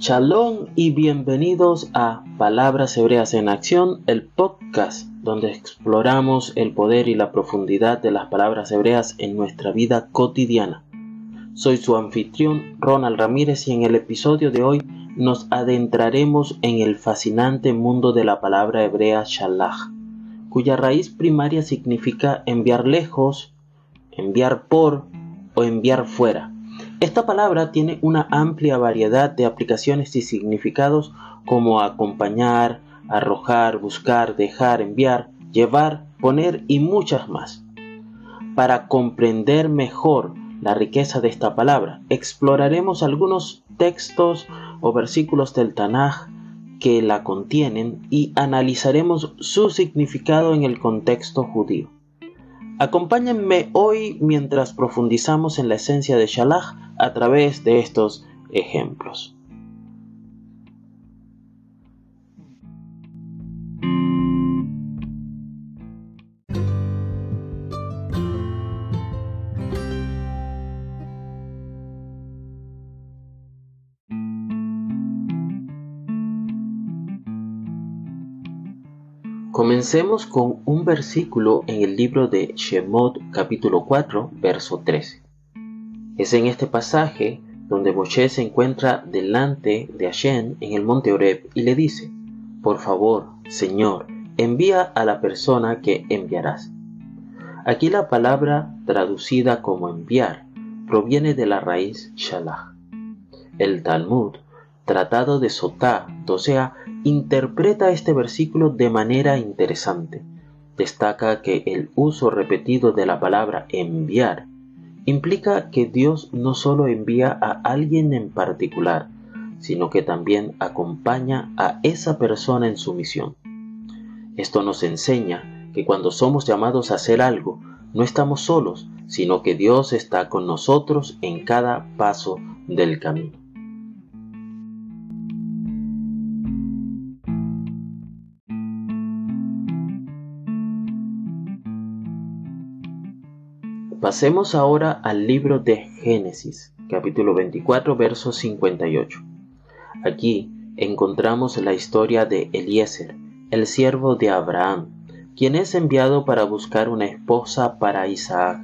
Shalom y bienvenidos a Palabras Hebreas en Acción, el podcast donde exploramos el poder y la profundidad de las palabras hebreas en nuestra vida cotidiana. Soy su anfitrión Ronald Ramírez y en el episodio de hoy nos adentraremos en el fascinante mundo de la palabra hebrea shalach, cuya raíz primaria significa enviar lejos, enviar por o enviar fuera. Esta palabra tiene una amplia variedad de aplicaciones y significados como acompañar, arrojar, buscar, dejar, enviar, llevar, poner y muchas más. Para comprender mejor la riqueza de esta palabra, exploraremos algunos textos o versículos del Tanaj que la contienen y analizaremos su significado en el contexto judío. Acompáñenme hoy mientras profundizamos en la esencia de Shalach a través de estos ejemplos. Comencemos con un versículo en el libro de Shemot capítulo 4, verso 13. Es en este pasaje donde Moshe se encuentra delante de Hashem en el monte Oreb y le dice, por favor, Señor, envía a la persona que enviarás. Aquí la palabra traducida como enviar proviene de la raíz shalach. El Talmud, tratado de Sotá, o sea, interpreta este versículo de manera interesante. Destaca que el uso repetido de la palabra enviar implica que Dios no solo envía a alguien en particular, sino que también acompaña a esa persona en su misión. Esto nos enseña que cuando somos llamados a hacer algo, no estamos solos, sino que Dios está con nosotros en cada paso del camino. Pasemos ahora al libro de Génesis, capítulo 24, verso 58. Aquí encontramos la historia de Eliezer, el siervo de Abraham, quien es enviado para buscar una esposa para Isaac.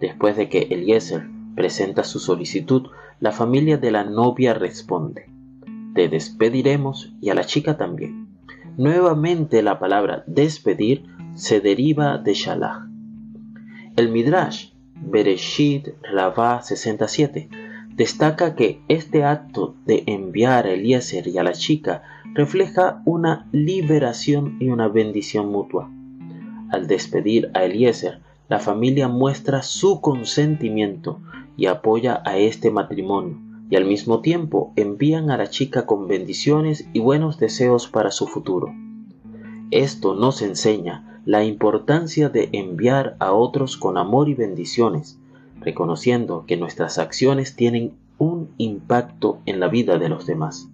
Después de que Eliezer presenta su solicitud, la familia de la novia responde, Te despediremos y a la chica también. Nuevamente la palabra despedir se deriva de Shalach, el Midrash Bereshit Ravá 67 destaca que este acto de enviar a Eliezer y a la chica refleja una liberación y una bendición mutua. Al despedir a Eliezer, la familia muestra su consentimiento y apoya a este matrimonio, y al mismo tiempo envían a la chica con bendiciones y buenos deseos para su futuro. Esto nos enseña la importancia de enviar a otros con amor y bendiciones, reconociendo que nuestras acciones tienen un impacto en la vida de los demás.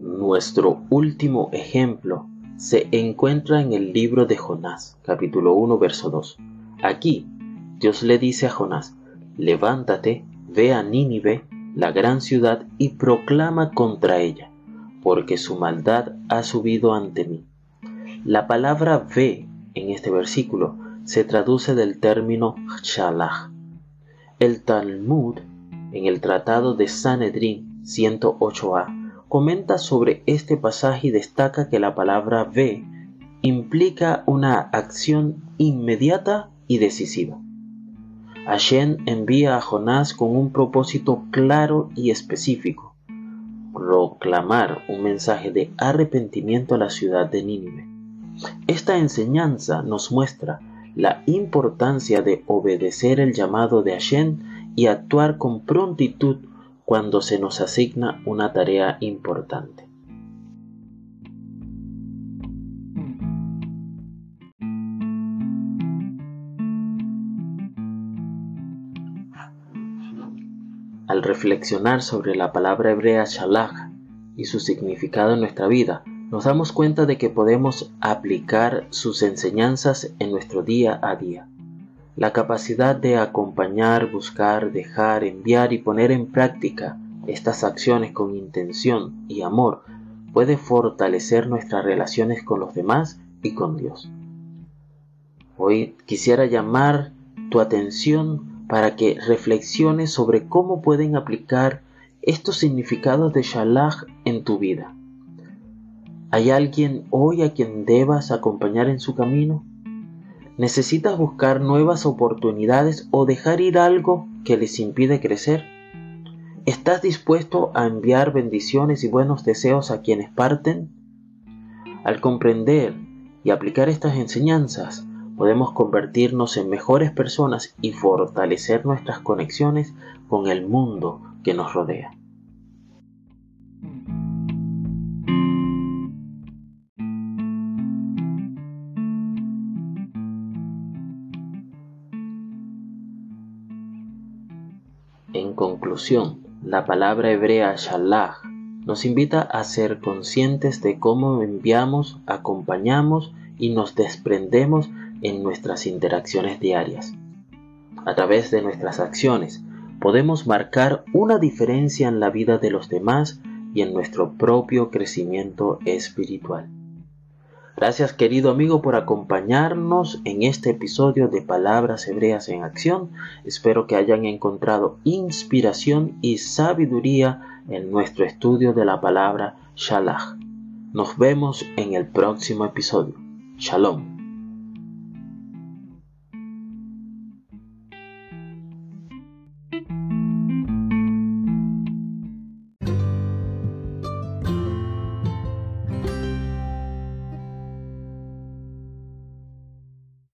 Nuestro último ejemplo se encuentra en el libro de Jonás, capítulo 1, verso 2. Aquí, Dios le dice a Jonás, levántate, ve a Nínive, la gran ciudad, y proclama contra ella, porque su maldad ha subido ante mí. La palabra ve en este versículo se traduce del término shalach. El Talmud, en el Tratado de Sanedrín 108a, comenta sobre este pasaje y destaca que la palabra ve implica una acción inmediata y decisiva. Hashem envía a Jonás con un propósito claro y específico, proclamar un mensaje de arrepentimiento a la ciudad de Nínive. Esta enseñanza nos muestra la importancia de obedecer el llamado de Hashem y actuar con prontitud cuando se nos asigna una tarea importante. Al reflexionar sobre la palabra hebrea shalach y su significado en nuestra vida, nos damos cuenta de que podemos aplicar sus enseñanzas en nuestro día a día. La capacidad de acompañar, buscar, dejar, enviar y poner en práctica estas acciones con intención y amor puede fortalecer nuestras relaciones con los demás y con Dios. Hoy quisiera llamar tu atención para que reflexiones sobre cómo pueden aplicar estos significados de Shalach en tu vida. ¿Hay alguien hoy a quien debas acompañar en su camino? ¿Necesitas buscar nuevas oportunidades o dejar ir algo que les impide crecer? ¿Estás dispuesto a enviar bendiciones y buenos deseos a quienes parten? Al comprender y aplicar estas enseñanzas, podemos convertirnos en mejores personas y fortalecer nuestras conexiones con el mundo que nos rodea. En conclusión, la palabra hebrea shalach nos invita a ser conscientes de cómo enviamos, acompañamos y nos desprendemos en nuestras interacciones diarias. A través de nuestras acciones podemos marcar una diferencia en la vida de los demás y en nuestro propio crecimiento espiritual. Gracias querido amigo por acompañarnos en este episodio de Palabras Hebreas en Acción. Espero que hayan encontrado inspiración y sabiduría en nuestro estudio de la palabra Shalach. Nos vemos en el próximo episodio. Shalom.